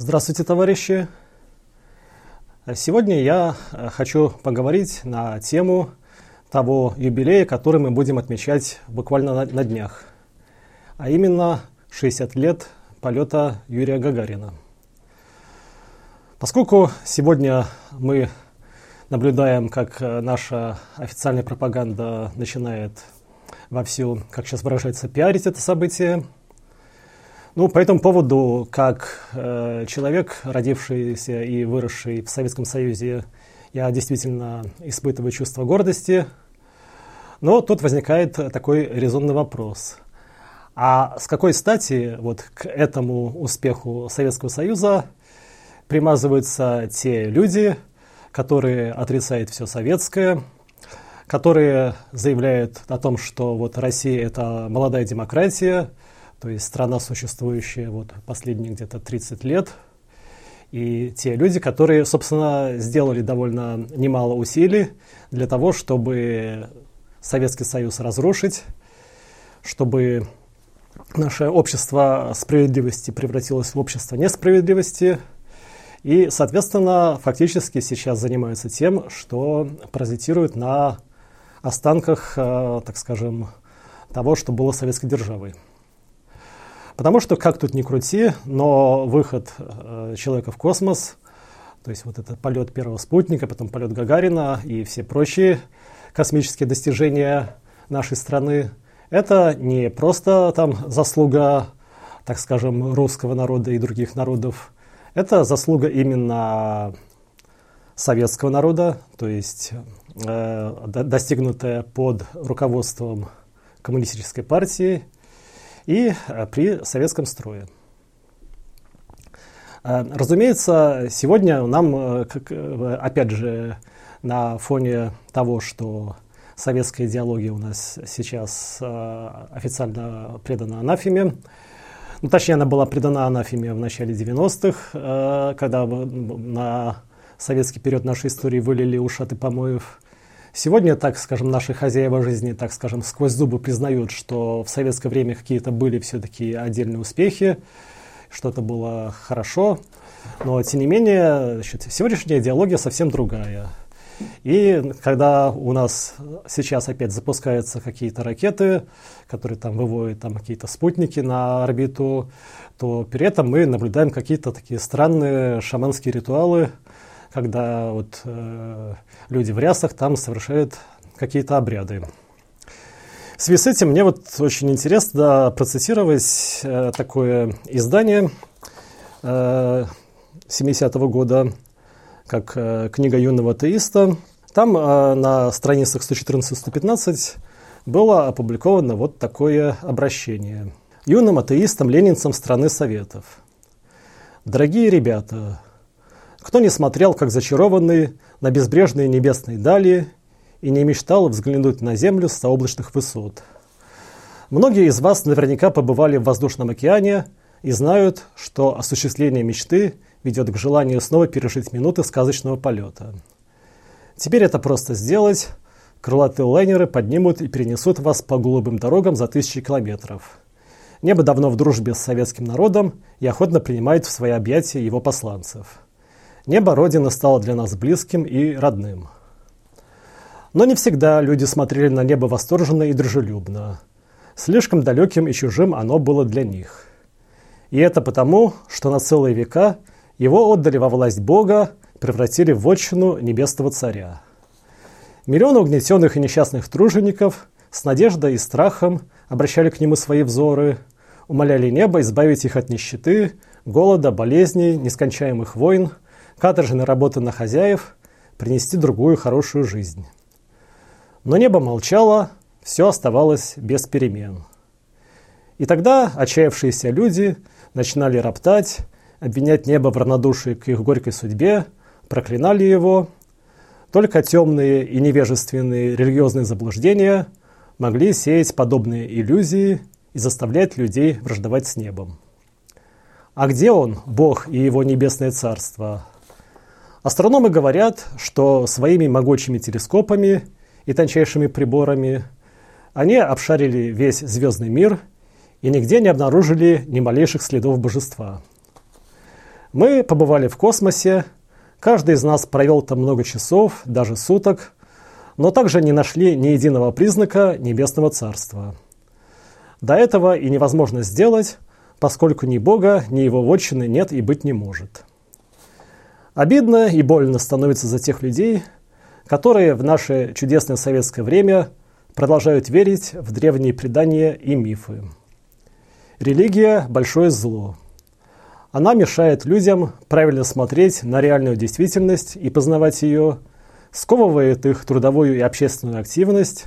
Здравствуйте, товарищи! Сегодня я э, хочу поговорить на тему того юбилея, который мы будем отмечать буквально на, днях, а именно 60 лет полета Юрия Гагарина. Поскольку сегодня мы наблюдаем, как э, наша официальная пропаганда начинает вовсю, как сейчас выражается, пиарить это событие – ну, по этому поводу, как э, человек, родившийся и выросший в Советском Союзе, я действительно испытываю чувство гордости. Но тут возникает такой резонный вопрос. А с какой стати вот к этому успеху Советского Союза примазываются те люди, которые отрицают все советское, которые заявляют о том, что вот Россия это молодая демократия, то есть страна, существующая вот последние где-то 30 лет. И те люди, которые, собственно, сделали довольно немало усилий для того, чтобы Советский Союз разрушить, чтобы наше общество справедливости превратилось в общество несправедливости. И, соответственно, фактически сейчас занимаются тем, что паразитируют на останках, э, так скажем, того, что было советской державой. Потому что, как тут ни крути, но выход э, человека в космос, то есть вот этот полет первого спутника, потом полет Гагарина и все прочие космические достижения нашей страны, это не просто там заслуга, так скажем, русского народа и других народов, это заслуга именно советского народа, то есть э, достигнутая под руководством коммунистической партии – и э, при советском строе. Э, разумеется, сегодня нам, э, опять же, на фоне того, что советская идеология у нас сейчас официально предана анафеме, ну, точнее, она была предана анафеме в начале 90-х, когда на советский период нашей истории вылили ушаты помоев Сегодня, так скажем, наши хозяева жизни, так скажем, сквозь зубы признают, что в советское время какие-то были все-таки отдельные успехи, что-то было хорошо. Но, тем не менее, значит, сегодняшняя идеология совсем другая. И когда у нас сейчас опять запускаются какие-то ракеты, которые там выводят там какие-то спутники на орбиту, то при этом мы наблюдаем какие-то такие странные шаманские ритуалы, когда вот э, люди в рясах там совершают какие-то обряды. В связи с этим мне вот очень интересно процитировать э, такое издание э, 70-го года, как э, книга юного атеиста. Там э, на страницах 114-115 было опубликовано вот такое обращение. Юным атеистам-ленинцам страны Советов. Дорогие ребята, кто не смотрел, как зачарованный, на безбрежные небесные дали и не мечтал взглянуть на Землю с заоблачных высот? Многие из вас наверняка побывали в воздушном океане и знают, что осуществление мечты ведет к желанию снова пережить минуты сказочного полета. Теперь это просто сделать. Крылатые лайнеры поднимут и перенесут вас по голубым дорогам за тысячи километров. Небо давно в дружбе с советским народом и охотно принимает в свои объятия его посланцев. Небо Родины стало для нас близким и родным. Но не всегда люди смотрели на небо восторженно и дружелюбно. Слишком далеким и чужим оно было для них. И это потому, что на целые века его отдали во власть Бога, превратили в отчину небесного царя. Миллионы угнетенных и несчастных тружеников с надеждой и страхом обращали к нему свои взоры, умоляли небо избавить их от нищеты, голода, болезней, нескончаемых войн – каторжной работы на хозяев, принести другую хорошую жизнь. Но небо молчало, все оставалось без перемен. И тогда отчаявшиеся люди начинали роптать, обвинять небо в равнодушии к их горькой судьбе, проклинали его. Только темные и невежественные религиозные заблуждения могли сеять подобные иллюзии и заставлять людей враждовать с небом. А где он, Бог и его небесное царство? Астрономы говорят, что своими могучими телескопами и тончайшими приборами они обшарили весь звездный мир и нигде не обнаружили ни малейших следов божества. Мы побывали в космосе, каждый из нас провел там много часов, даже суток, но также не нашли ни единого признака небесного царства. До этого и невозможно сделать, поскольку ни Бога, ни Его вотчины нет и быть не может. Обидно и больно становится за тех людей, которые в наше чудесное советское время продолжают верить в древние предания и мифы. Религия – большое зло. Она мешает людям правильно смотреть на реальную действительность и познавать ее, сковывает их трудовую и общественную активность,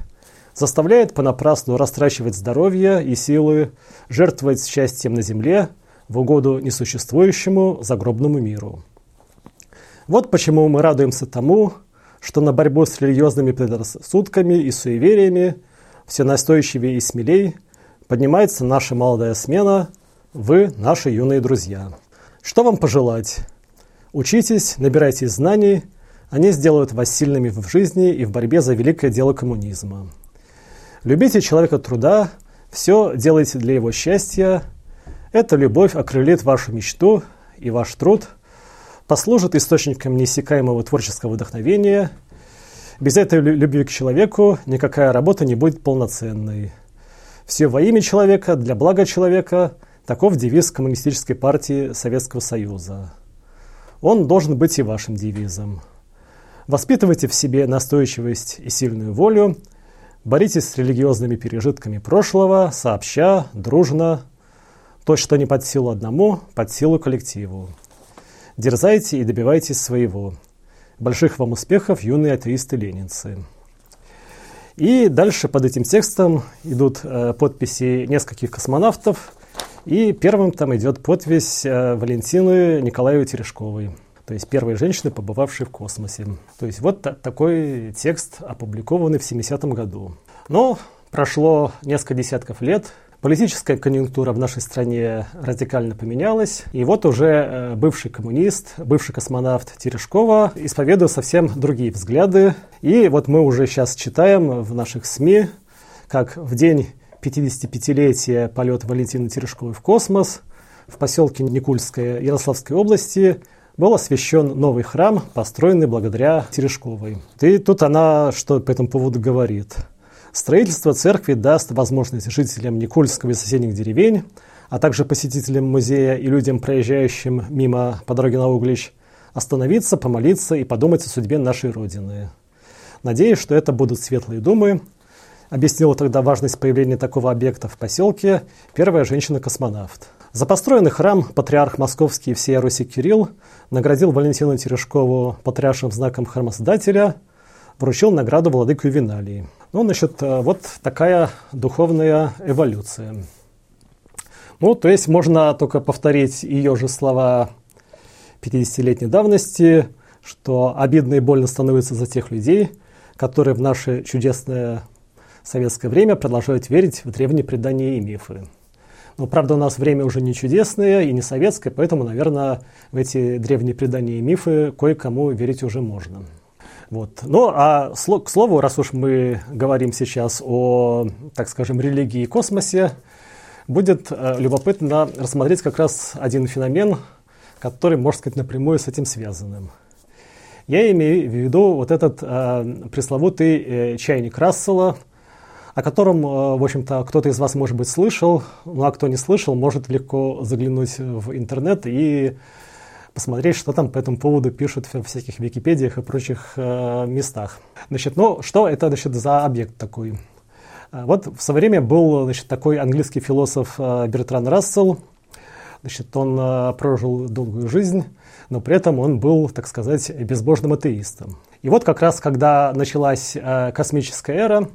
заставляет понапрасну растрачивать здоровье и силы, жертвовать счастьем на земле в угоду несуществующему загробному миру. Вот почему мы радуемся тому, что на борьбу с религиозными предрассудками и суевериями все настойчивее и смелей поднимается наша молодая смена, вы наши юные друзья. Что вам пожелать? Учитесь, набирайтесь знаний, они сделают вас сильными в жизни и в борьбе за великое дело коммунизма. Любите человека труда, все делайте для его счастья. Эта любовь окрылит вашу мечту, и ваш труд послужит источником неиссякаемого творческого вдохновения. Без этой любви к человеку никакая работа не будет полноценной. Все во имя человека, для блага человека – таков девиз Коммунистической партии Советского Союза. Он должен быть и вашим девизом. Воспитывайте в себе настойчивость и сильную волю – Боритесь с религиозными пережитками прошлого, сообща, дружно. То, что не под силу одному, под силу коллективу. Дерзайте и добивайтесь своего. Больших вам успехов, юные атеисты-ленинцы. И дальше под этим текстом идут э, подписи нескольких космонавтов. И первым там идет подпись э, Валентины Николаевой Терешковой то есть первой женщины, побывавшей в космосе. То есть вот такой текст, опубликованный в 70-м году. Но прошло несколько десятков лет, Политическая конъюнктура в нашей стране радикально поменялась, и вот уже э, бывший коммунист, бывший космонавт Терешкова исповедует совсем другие взгляды. И вот мы уже сейчас читаем в наших СМИ, как в день 55-летия полета Валентины Терешковой в космос в поселке Никульское Ярославской области был освящен новый храм, построенный благодаря Терешковой. И тут она что по этому поводу говорит. Строительство церкви даст возможность жителям Никольского и соседних деревень, а также посетителям музея и людям, проезжающим мимо по дороге на Углич, остановиться, помолиться и подумать о судьбе нашей Родины. Надеюсь, что это будут светлые думы, объяснила тогда важность появления такого объекта в поселке первая женщина-космонавт. За построенный храм патриарх Московский всея Руси Кирилл наградил Валентину Терешкову патриаршим знаком храмосдателя, вручил награду владыку Виналии. Ну, значит, э, вот такая духовная эволюция. Ну, то есть можно только повторить ее же слова 50-летней давности, что обидно и больно становится за тех людей, которые в наше чудесное советское время продолжают верить в древние предания и мифы. Но, правда, у нас время уже не чудесное и не советское, поэтому, наверное, в эти древние предания и мифы кое-кому верить уже можно. Вот. Ну, а к слову, раз уж мы говорим сейчас о, так скажем, религии и космосе, будет э, любопытно рассмотреть как раз один феномен, который, можно сказать, напрямую с этим связанным. Я имею в виду вот этот э, пресловутый э, чайник Рассела – о котором, э, в общем-то, кто-то из вас, может быть, слышал, ну а кто не слышал, может легко заглянуть в интернет и посмотреть, что там по этому поводу пишут в всяких Википедиях и прочих э, местах. Значит, ну, что это значит, за объект такой? Э, вот в свое время был значит, такой английский философ э, Бертран Рассел. Значит, он э, прожил долгую жизнь, но при этом он был, так сказать, безбожным атеистом. И вот как раз, когда началась э, космическая эра,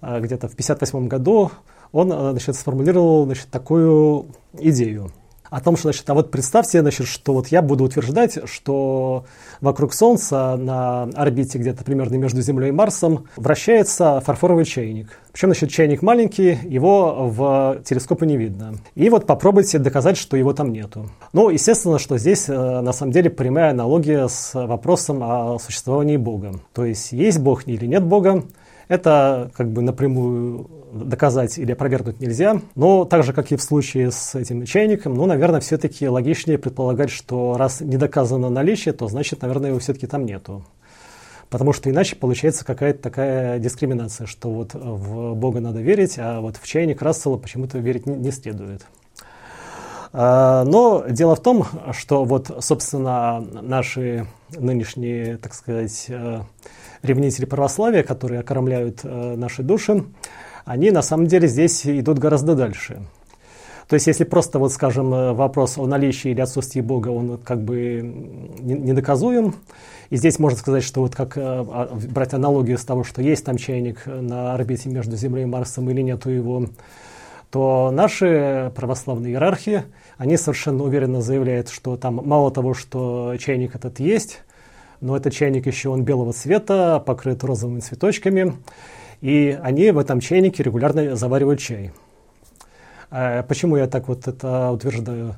а, где-то в 1958 году он а, значит, сформулировал значит, такую идею о том, что, значит, а вот представьте, значит, что вот я буду утверждать, что вокруг Солнца на орбите где-то примерно между Землей и Марсом вращается фарфоровый чайник. Причем, значит, чайник маленький, его в телескопе не видно. И вот попробуйте доказать, что его там нету. Ну, естественно, что здесь э, на самом деле прямая аналогия с вопросом о существовании Бога. То есть, есть Бог или нет Бога, Это как бы напрямую доказать или опровергнуть нельзя. Но так же, как и в случае с этим чайником, ну, наверное, все-таки логичнее предполагать, что раз не доказано наличие, то значит, наверное, его все-таки там нету. Потому что иначе получается какая-то такая дискриминация, что вот в Бога надо верить, а вот в чайник Рассела почему-то верить не, не следует. А, но дело в том, что вот, собственно, наши нынешние, так сказать, э, ревнители православия, которые окормляют э, наши души, они на самом деле здесь идут гораздо дальше. То есть, если просто, вот, скажем, э, вопрос о наличии или отсутствии Бога, он как бы недоказуем, и здесь можно сказать, что вот как а, брать аналогию с того, что есть там чайник на орбите между Землей и Марсом или нету его, то наши православные иерархи, они совершенно уверенно заявляют, что там мало того, что чайник этот есть, но этот чайник еще он белого цвета, покрыт розовыми цветочками, и они в этом чайнике регулярно заваривают чай. Э, почему я так вот это утверждаю?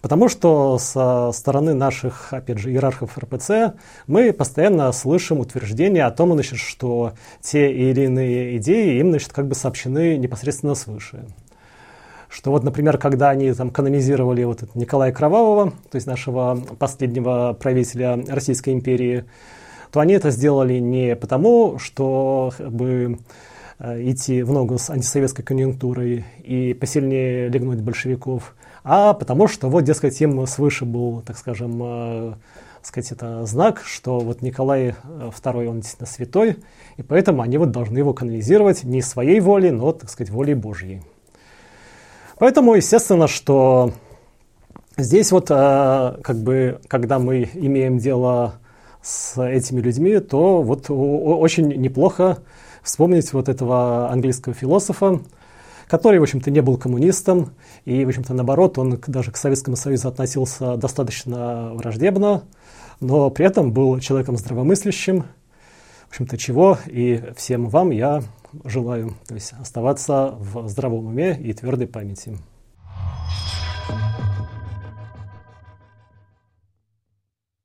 Потому что со стороны наших, опять же, иерархов РПЦ мы постоянно слышим утверждения о том, значит, что те или иные идеи им значит, как бы сообщены непосредственно свыше. Что вот, например, когда они там канонизировали вот Николая Кровавого, то есть нашего последнего правителя Российской империи, то они это сделали не потому, что бы, Э, идти в ногу с антисоветской конъюнктурой и посильнее легнуть большевиков, а потому что вот, дескать, им свыше был, так скажем, э, сказать, это знак, что вот Николай II, э, он действительно святой, и поэтому они вот должны его канонизировать не своей волей, но, так сказать, волей Божьей. Поэтому, естественно, что здесь вот, как бы, когда мы имеем дело с этими людьми, то вот очень неплохо вспомнить вот этого английского философа, который, в общем-то, не был коммунистом, и, в общем-то, наоборот, он даже к Советскому Союзу относился достаточно враждебно, но при этом был человеком здравомыслящим, общем-то, чего и всем вам я желаю, то есть оставаться в здравом уме и твердой памяти. thank you